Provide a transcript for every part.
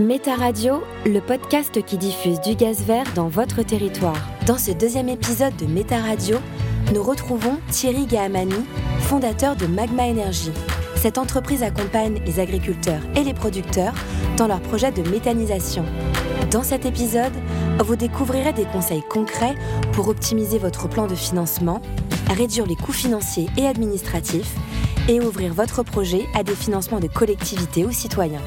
Méta Radio, le podcast qui diffuse du gaz vert dans votre territoire. Dans ce deuxième épisode de Méta Radio, nous retrouvons Thierry Gahamani, fondateur de Magma Energy. Cette entreprise accompagne les agriculteurs et les producteurs dans leur projet de méthanisation. Dans cet épisode, vous découvrirez des conseils concrets pour optimiser votre plan de financement, réduire les coûts financiers et administratifs et ouvrir votre projet à des financements de collectivités ou citoyens.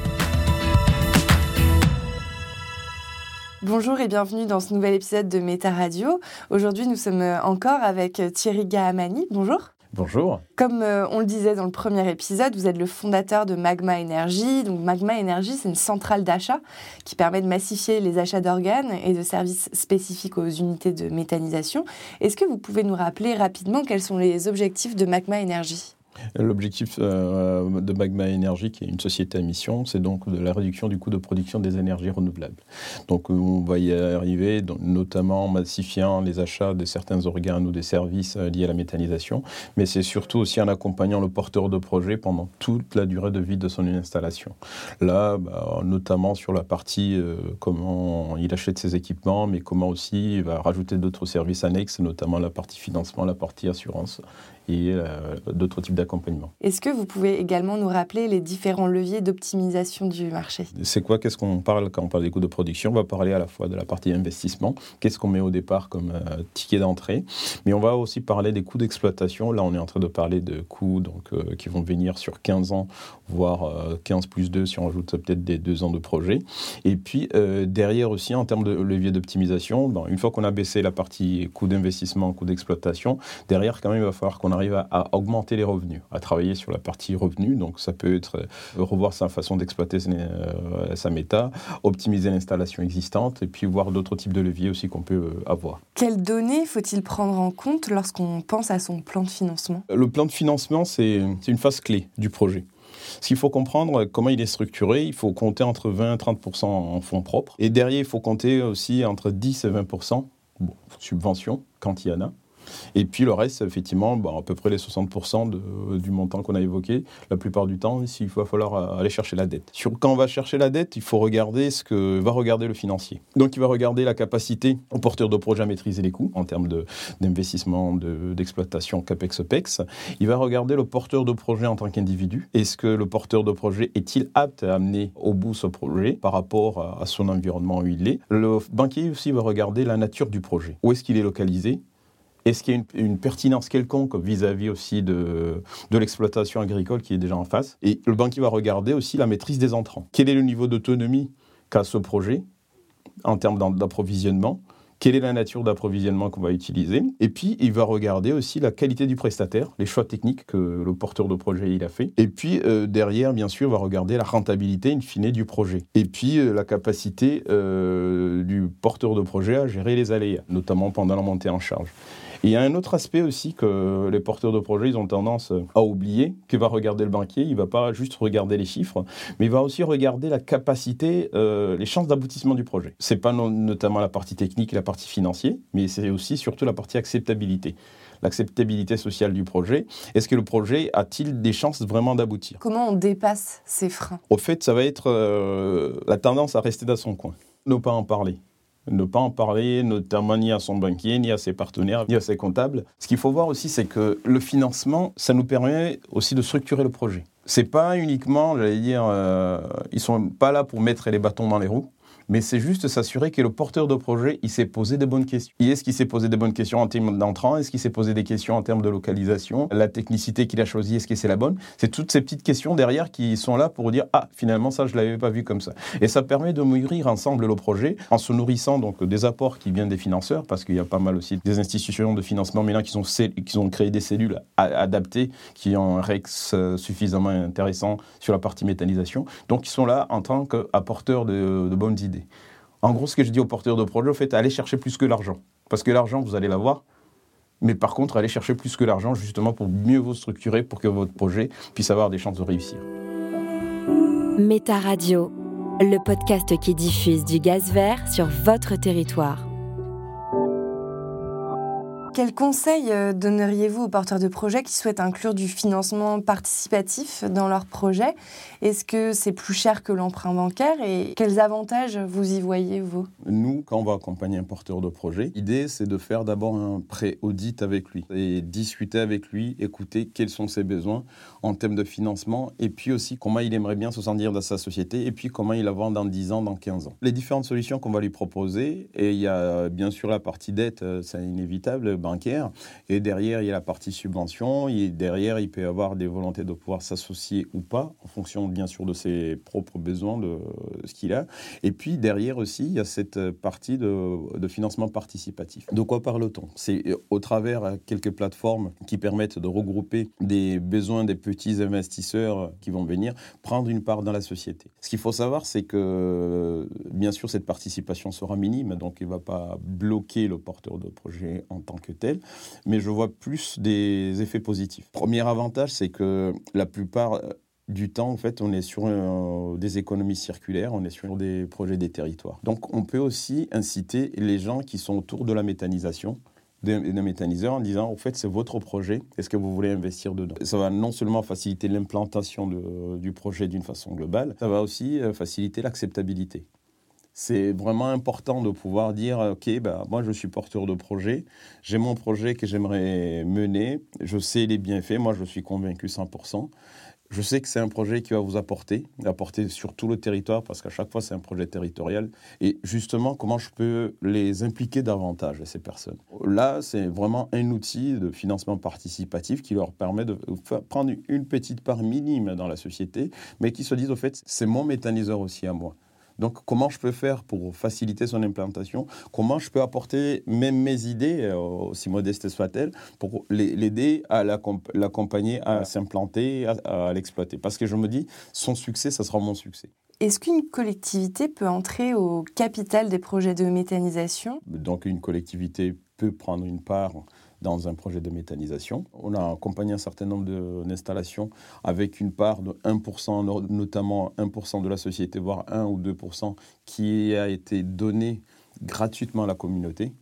Bonjour et bienvenue dans ce nouvel épisode de Méta Radio. Aujourd'hui, nous sommes encore avec Thierry Gahamani. Bonjour. Bonjour. Comme euh, on le disait dans le premier épisode, vous êtes le fondateur de Magma Energy. Donc Magma Energy, c'est une centrale d'achat qui permet de massifier les achats d'organes et de services spécifiques aux unités de méthanisation. Est-ce que vous pouvez nous rappeler rapidement quels sont les objectifs de Magma Energy? L'objectif euh, de Magma Energy, qui est une société à mission, c'est donc de la réduction du coût de production des énergies renouvelables. Donc on va y arriver, notamment en massifiant les achats de certains organes ou des services euh, liés à la méthanisation, mais c'est surtout aussi en accompagnant le porteur de projet pendant toute la durée de vie de son installation. Là, bah, notamment sur la partie euh, comment il achète ses équipements, mais comment aussi il va rajouter d'autres services annexes, notamment la partie financement, la partie assurance et euh, d'autres types d'accompagnement. Est-ce que vous pouvez également nous rappeler les différents leviers d'optimisation du marché? C'est quoi? Qu'est-ce qu'on parle quand on parle des coûts de production? On va parler à la fois de la partie investissement, qu'est-ce qu'on met au départ comme euh, ticket d'entrée, mais on va aussi parler des coûts d'exploitation. Là, on est en train de parler de coûts donc, euh, qui vont venir sur 15 ans, voire 15 plus 2 si on rajoute peut-être des 2 ans de projet. Et puis derrière aussi, en termes de levier d'optimisation, une fois qu'on a baissé la partie coût d'investissement, coût d'exploitation, derrière quand même il va falloir qu'on arrive à, augmenter les revenus, à travailler sur la partie revenus. Donc ça peut être euh, revoir sa façon d'exploiter euh, sa méta, optimiser l'installation existante et puis voir d'autres types de leviers aussi qu'on peut euh, avoir. Quelles données faut-il prendre en compte lorsqu'on pense à son plan de financement? Le plan de financement, c'est une phase clé du projet. Ce qu'il faut comprendre, comment il est structuré, il faut compter entre 20 et 30 en fonds propres. Et derrière, il faut compter aussi entre 10 et 20 bon, subventions, quand il y en a. Et puis le reste, effectivement, bah, à peu près les 60% du montant qu'on a évoqué, la plupart du temps, il va falloir euh, aller chercher la dette. Sur, quand on va chercher la dette, il faut regarder ce que va regarder le financier. Donc il va regarder la capacité au porteur de projet à maîtriser les coûts en termes d'investissement, d'exploitation CAPEX-OPEX. Il va regarder le porteur de projet en tant qu'individu. Est-ce que le porteur de projet est-il apte à amener au bout ce projet par rapport à son environnement où il est? Le banquier aussi va regarder la nature du projet. Où est-ce qu'il est localisé? Est-ce qu'il y a une, pertinence quelconque vis-à-vis aussi de, l'exploitation agricole qui est déjà en face? Et le banquier va regarder aussi la maîtrise des entrants. Quel est le niveau d'autonomie qu'a ce projet en termes d'approvisionnement? Quelle est la nature d'approvisionnement qu'on va utiliser? Et puis, il va regarder aussi la qualité du prestataire, les choix techniques que le porteur de projet il a fait. Et puis, euh, derrière, bien sûr, il va regarder la rentabilité in fine du projet. Et puis, euh, la capacité euh, du porteur de projet à gérer les aléas, notamment pendant la montée en charge il y a un autre aspect aussi que les porteurs de projets ils ont tendance à oublier, que va regarder le banquier. Il ne va pas juste regarder les chiffres, mais il va aussi regarder la capacité, euh, les chances d'aboutissement du projet. C'est pas notamment la partie technique et la partie financière, mais c'est aussi surtout la partie acceptabilité l'acceptabilité sociale du projet. Est-ce que le projet a-t-il des chances vraiment d'aboutir? Comment on dépasse ces freins? Au fait, ça va être euh, la tendance à rester dans son coin, ne pas en parler ne pas en parler, notamment ni à son banquier, ni à ses partenaires, ni à ses comptables. Ce qu'il faut voir aussi, c'est que le financement, ça nous permet aussi de structurer le projet. C'est pas uniquement, j'allais dire, euh, ils sont pas là pour mettre les bâtons dans les roues mais c'est juste s'assurer que le porteur de projet, il s'est posé des bonnes questions. Est-ce qu'il s'est posé des bonnes questions en termes d'entrant? Est-ce qu'il s'est posé des questions en termes de localisation? La technicité qu'il a choisie, est-ce que c'est la bonne? C'est toutes ces petites questions derrière qui sont là pour dire ah finalement ça je l'avais pas vu comme ça. Et ça permet de mûrir ensemble le projet en se nourrissant donc des apports qui viennent des financeurs parce qu'il y a pas mal aussi des institutions de financement maintenant qui ont, qui ont créé des cellules adaptées qui ont un REX euh, suffisamment intéressant sur la partie méthanisation. Donc ils sont là en tant qu'apporteurs de bonnes En gros, ce que je dis aux porteurs de projet, en fait, allez chercher plus que l'argent. Parce que l'argent, vous allez l'avoir. Mais par contre, allez chercher plus que l'argent, justement, pour mieux vous structurer, pour que votre projet puisse avoir des chances de réussir. Méta Radio, le podcast qui diffuse du gaz vert sur votre territoire. Quels conseils euh, donneriez-vous aux porteurs de projets qui souhaitent inclure du financement participatif dans leur projet Est-ce que c'est plus cher que l'emprunt bancaire et quels avantages vous y voyez, vous? Nous, quand on va accompagner un porteur de projet, l'idée c'est de faire d'abord un pré-audit avec lui et discuter avec lui, écouter quels sont ses besoins en termes de financement et puis aussi comment il aimerait bien se sentir dans sa société et puis comment il la vend dans 10 ans, dans 15 ans. Les différentes solutions qu'on va lui proposer, et il y a bien sûr la partie dette, euh, c'est inévitable Et derrière, il y a la partie subvention. Et derrière, il peut y avoir des volontés de pouvoir s'associer ou pas, en fonction bien sûr de ses propres besoins, de ce qu'il a. Et puis derrière aussi, il y a cette partie de, de financement participatif. De quoi parle-t-on? C'est au travers quelques plateformes qui permettent de regrouper des besoins des petits investisseurs qui vont venir prendre une part dans la société. Ce qu'il faut savoir, c'est que bien sûr, cette participation sera minime, donc il ne va pas bloquer le porteur de projet en tant que tel, mais je vois plus des effets positifs. Premier avantage, c'est que la plupart euh, du temps, en fait, on est sur euh, des économies circulaires, on est sur des projets des territoires. Donc, on peut aussi inciter les gens qui sont autour de la méthanisation, des, méthaniseurs, en disant, en fait, c'est votre projet, est-ce que vous voulez investir dedans? Ça va non seulement faciliter l'implantation du projet d'une façon globale, ça va aussi euh, faciliter l'acceptabilité c'est vraiment important de pouvoir dire, OK, bah, moi je suis porteur de projet, j'ai mon projet que j'aimerais mener, je sais les bienfaits, moi je suis convaincu 100%. Je sais que c'est un projet qui va vous apporter, apporter sur tout le territoire, parce qu'à chaque fois c'est un projet territorial. Et justement, comment je peux les impliquer davantage, ces personnes? Là, c'est vraiment un outil de financement participatif qui leur permet de prendre une petite part minime dans la société, mais qui se disent, au fait, c'est mon méthaniseur aussi à moi. Donc, comment je peux faire pour faciliter son implantation? Comment je peux apporter même mes idées, euh, aussi modestes soient-elles, pour l'aider à l'accompagner à s'implanter, à, l'exploiter? Parce que je me dis, son succès, ça sera mon succès. Est-ce qu'une collectivité peut entrer au capital des projets de méthanisation? Donc, une collectivité peut prendre une part dans un projet de méthanisation. On a accompagné un certain nombre d'installations avec une part de 1%, notamment 1% de la société, voire 1 ou 2%, qui a été donné gratuitement à la communauté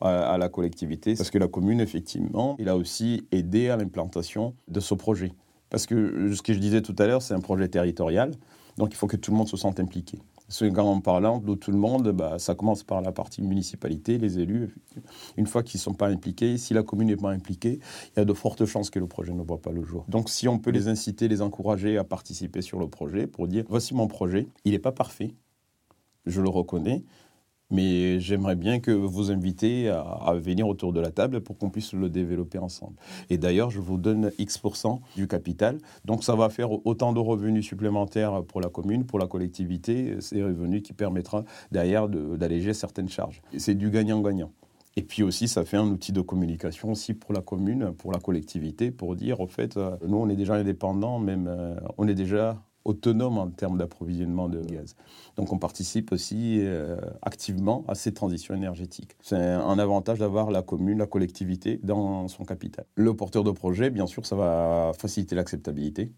à la collectivité, parce que la commune, effectivement, il a aussi aidé à l'implantation de ce projet. Parce que ce que je disais tout à l'heure, c'est un projet territorial, donc il faut que tout le monde se sente impliqué. En parlant de tout le monde, bah, ça commence par la partie municipalité, les élus. Une fois qu'ils ne sont pas impliqués, si la commune n'est pas impliquée, il y a de fortes chances que le projet ne voit pas le jour. Donc si on peut les inciter, les encourager à participer sur le projet pour dire, voici mon projet, il n'est pas parfait, je le reconnais, mais j'aimerais bien que vous invitez à, venir autour de la table pour qu'on puisse le développer ensemble. Et d'ailleurs, je vous donne X% du capital. Donc ça va faire autant de revenus supplémentaires pour la commune, pour la collectivité. C'est revenus qui permettra derrière d'alléger certaines charges. C'est du gagnant-gagnant. Et puis aussi, ça fait un outil de communication aussi pour la commune, pour la collectivité, pour dire, au fait, euh, nous, on est déjà indépendants, même, euh, on est déjà autonome en termes d'approvisionnement de gaz. Donc on participe aussi euh, activement à ces transitions énergétiques. C'est un avantage d'avoir la commune, la collectivité dans son capital. Le porteur de projet, bien sûr, ça va faciliter l'acceptabilité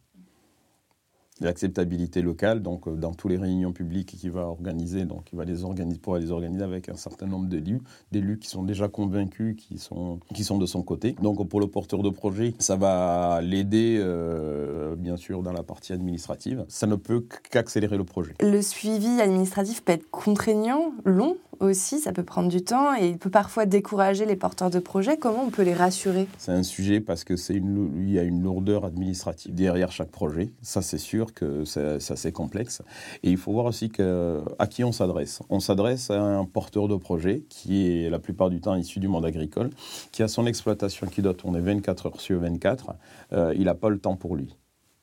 l'acceptabilité locale, donc euh, dans toutes les réunions publiques qu'il va organiser, donc il va les organiser, les organiser avec un certain nombre d'élus, d'élus qui sont déjà convaincus, qui sont, qui sont de son côté. Donc pour le porteur de projet, ça va l'aider euh, bien sûr dans la partie administrative. Ça ne peut qu'accélérer le projet. Le suivi administratif peut être contraignant, long aussi, ça peut prendre du temps et il peut parfois décourager les porteurs de projets. Comment on peut les rassurer? C'est un sujet parce que c'est il y a une lourdeur administrative derrière chaque projet. Ça c'est sûr que c'est assez complexe. Et il faut voir aussi que, à qui on s'adresse. On s'adresse à un porteur de projet qui est la plupart du temps issu du monde agricole, qui a son exploitation qui doit tourner 24 heures sur 24. Euh, il n'a pas le temps pour lui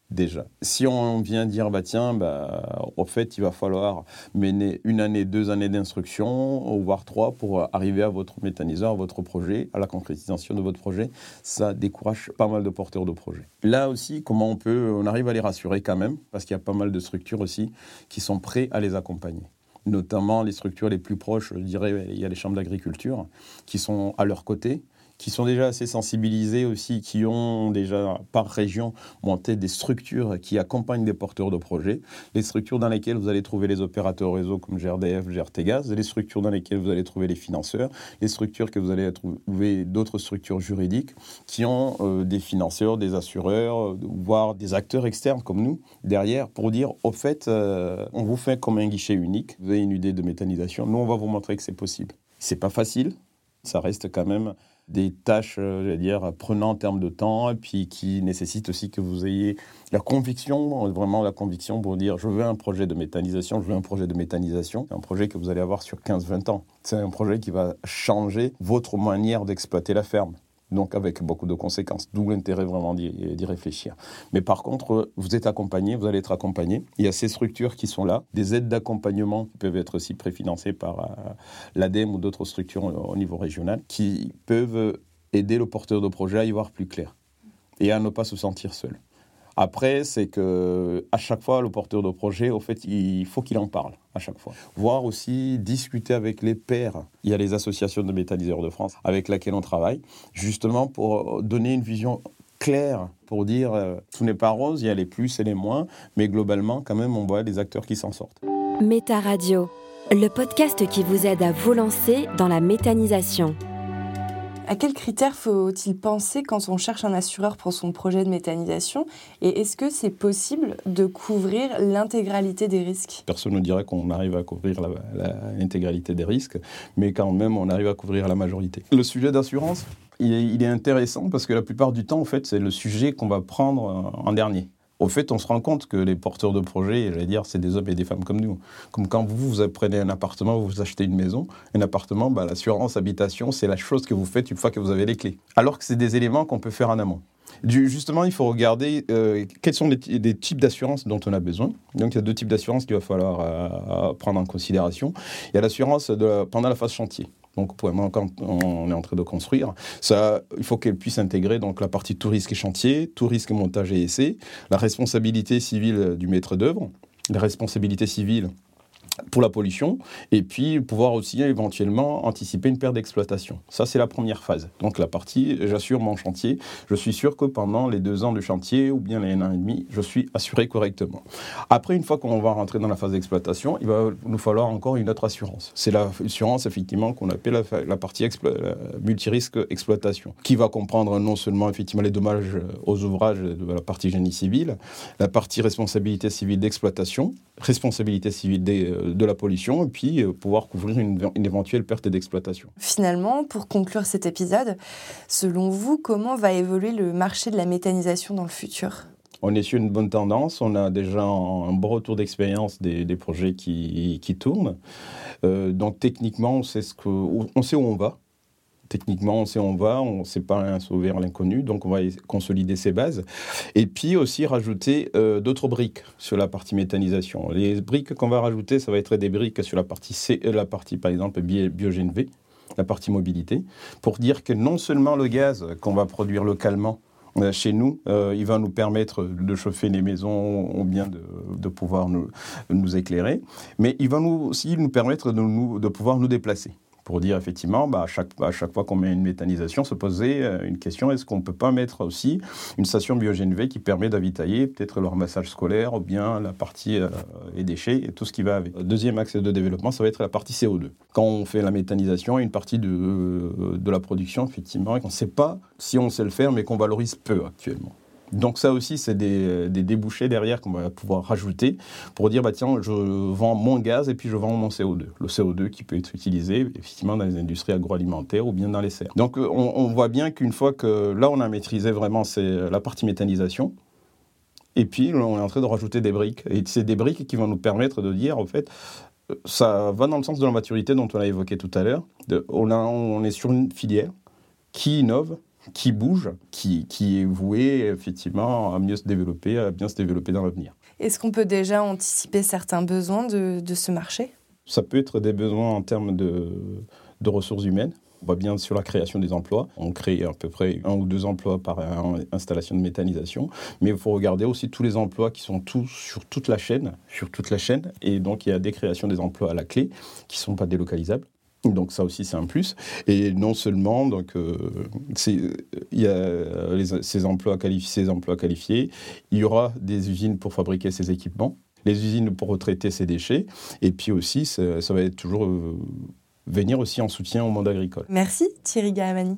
déjà. Si on vient dire, bah tiens, bah, au fait, il va falloir mener une année, deux années d'instruction, voire trois, pour arriver à votre méthaniseur, à votre projet, à la concrétisation de votre projet, ça décourage pas mal de porteurs de projets. Là aussi, comment on peut, on arrive à les rassurer quand même, parce qu'il y a pas mal de structures aussi qui sont prêtes à les accompagner. notamment les structures les plus proches, je dirais, il y a les chambres d'agriculture qui sont à leur côté, qui sont déjà assez sensibilisés aussi, qui ont déjà par région monté des structures qui accompagnent des porteurs de projets, les structures dans lesquelles vous allez trouver les opérateurs réseau comme GRDF, GRTGaz, les structures dans lesquelles vous allez trouver les financeurs, les structures que vous allez trouver d'autres structures juridiques qui ont euh, des financeurs, des assureurs, voire des acteurs externes comme nous derrière pour dire au fait, euh, on vous fait comme un guichet unique, vous avez une idée de méthanisation, nous on va vous montrer que c'est possible. C'est pas facile, ça reste quand même des tâches, euh, je dire, prenant en termes de temps, et puis qui nécessitent aussi que vous ayez la conviction, vraiment la conviction pour dire je veux un projet de méthanisation, je veux un projet de méthanisation. C'est un projet que vous allez avoir sur 15-20 ans. C'est un projet qui va changer votre manière d'exploiter la ferme donc avec beaucoup de conséquences, d'où l'intérêt vraiment d'y réfléchir. Mais par contre, vous êtes accompagné, vous allez être accompagné. Il y a ces structures qui sont là, des aides d'accompagnement qui peuvent être aussi préfinancées par euh, l'ADEME ou d'autres structures au niveau régional, qui peuvent aider le porteur de projet à y voir plus clair et à ne pas se sentir seul. Après, c'est que à chaque fois, le porteur de projet, au fait, il faut qu'il en parle à chaque fois. Voir aussi, discuter avec les pairs. Il y a les associations de méthaniseurs de France avec lesquelles on travaille, justement pour donner une vision claire, pour dire euh, tout n'est pas rose, il y a les plus et les moins, mais globalement, quand même, on voit des acteurs qui s'en sortent. Méta Radio, le podcast qui vous aide à vous lancer dans la méthanisation. À quels critères faut-il penser quand on cherche un assureur pour son projet de méthanisation Et est-ce que c'est possible de couvrir l'intégralité des risques? Personne ne dirait qu'on arrive à couvrir l'intégralité des risques, mais quand même on arrive à couvrir la majorité. Le sujet d'assurance, il, est intéressant parce que la plupart du temps, en fait, c'est le sujet qu'on va prendre en dernier au fait, on se rend compte que les porteurs de projets, j'allais dire, c'est des hommes et des femmes comme nous. Comme quand vous, vous prenez un appartement, vous achetez une maison, un appartement, bah, l'assurance habitation, c'est la chose que vous faites une fois que vous avez les clés. Alors que c'est des éléments qu'on peut faire en amont. justement, il faut regarder euh, quels sont les, types d'assurance dont on a besoin. Donc, il y a deux types d'assurance qu'il va falloir euh, prendre en considération. Il y a l'assurance pendant la phase chantier. Donc, quand on est en train de construire, il faut qu'elle puisse intégrer donc la partie tout risque et chantier, tout risque montage et essai, la responsabilité civile du maître d'œuvre, la responsabilité civile pour la pollution, et puis pouvoir aussi éventuellement anticiper une perte d'exploitation. Ça, c'est la première phase. Donc la partie, j'assure mon chantier, je suis sûr que pendant les deux ans de chantier, ou bien les un an et demi, je suis assuré correctement. Après, une fois qu'on va rentrer dans la phase d'exploitation, il va nous falloir encore une autre assurance. C'est l'assurance, effectivement, qu'on appelle la, partie multirisque exploitation, qui va comprendre non seulement, effectivement, les dommages aux ouvrages de la partie génie civil, la partie responsabilité civile d'exploitation, responsabilité civile des de la pollution et puis euh, pouvoir couvrir une, éventuelle perte d'exploitation. Finalement, pour conclure cet épisode, selon vous, comment va évoluer le marché de la méthanisation dans le futur? On est sur une bonne tendance. On a déjà un bon retour d'expérience des, projets qui, tournent. Euh, donc techniquement, on sait, ce que, on sait où on va techniquement, on sait où on va, on ne sait pas un l'inconnu, donc on va consolider ces bases. Et puis aussi rajouter euh, d'autres briques sur la partie méthanisation. Les briques qu'on va rajouter, ça va être des briques sur la partie C, euh, la partie par exemple biogène V, la partie mobilité, pour dire que non seulement le gaz qu'on va produire localement euh, chez nous, il va nous permettre de chauffer les maisons ou bien de, pouvoir nous, éclairer, mais il va nous, aussi nous permettre de pouvoir nous déplacer pour dire effectivement, bah, à, chaque, à chaque fois qu'on met une méthanisation, se poser euh, une question, est-ce qu'on ne peut pas mettre aussi une station biogène V qui permet d'avitailler peut-être leur massage scolaire ou bien la partie euh, les déchets et tout ce qui va avec. Deuxième axe de développement, ça va être la partie CO2. Quand on fait la méthanisation, une partie de, euh, de la production, effectivement, on ne sait pas si on sait le faire, mais qu'on valorise peu actuellement. Donc ça aussi, c'est des, débouchés derrière qu'on va pouvoir rajouter pour dire, bah tiens, je vends mon gaz et puis je vends mon CO2. Le CO2 qui peut être utilisé effectivement dans les industries agroalimentaires ou bien dans les serres. Donc euh, on, voit bien qu'une fois que là, on a maîtrisé vraiment la partie méthanisation, et puis on est en train de rajouter des briques. Et c'est des briques qui vont nous permettre de dire, en fait, ça va dans le sens de la maturité dont on a évoqué tout à l'heure. On, on est sur une filière qui innove, qui bouge, qui, qui est voué effectivement à mieux se développer, à bien se développer dans l'avenir. Est-ce qu'on peut déjà anticiper certains besoins de, de ce marché? Ça peut être des besoins en termes de, de ressources humaines, On voit bien sur la création des emplois. On crée à peu près un ou deux emplois par installation de méthanisation. Mais il faut regarder aussi tous les emplois qui sont tous sur toute la chaîne, sur toute la chaîne. Et donc, il y a des créations des emplois à la clé qui ne sont pas délocalisables. Donc ça aussi c'est un plus. Et non seulement donc euh, il y a ces emplois qualifiés, ces emplois qualifiés, il y aura des usines pour fabriquer ces équipements, les usines pour retraiter ces déchets, et puis aussi ça, va toujours euh, venir aussi en soutien au monde agricole. Merci Thierry Gahamani.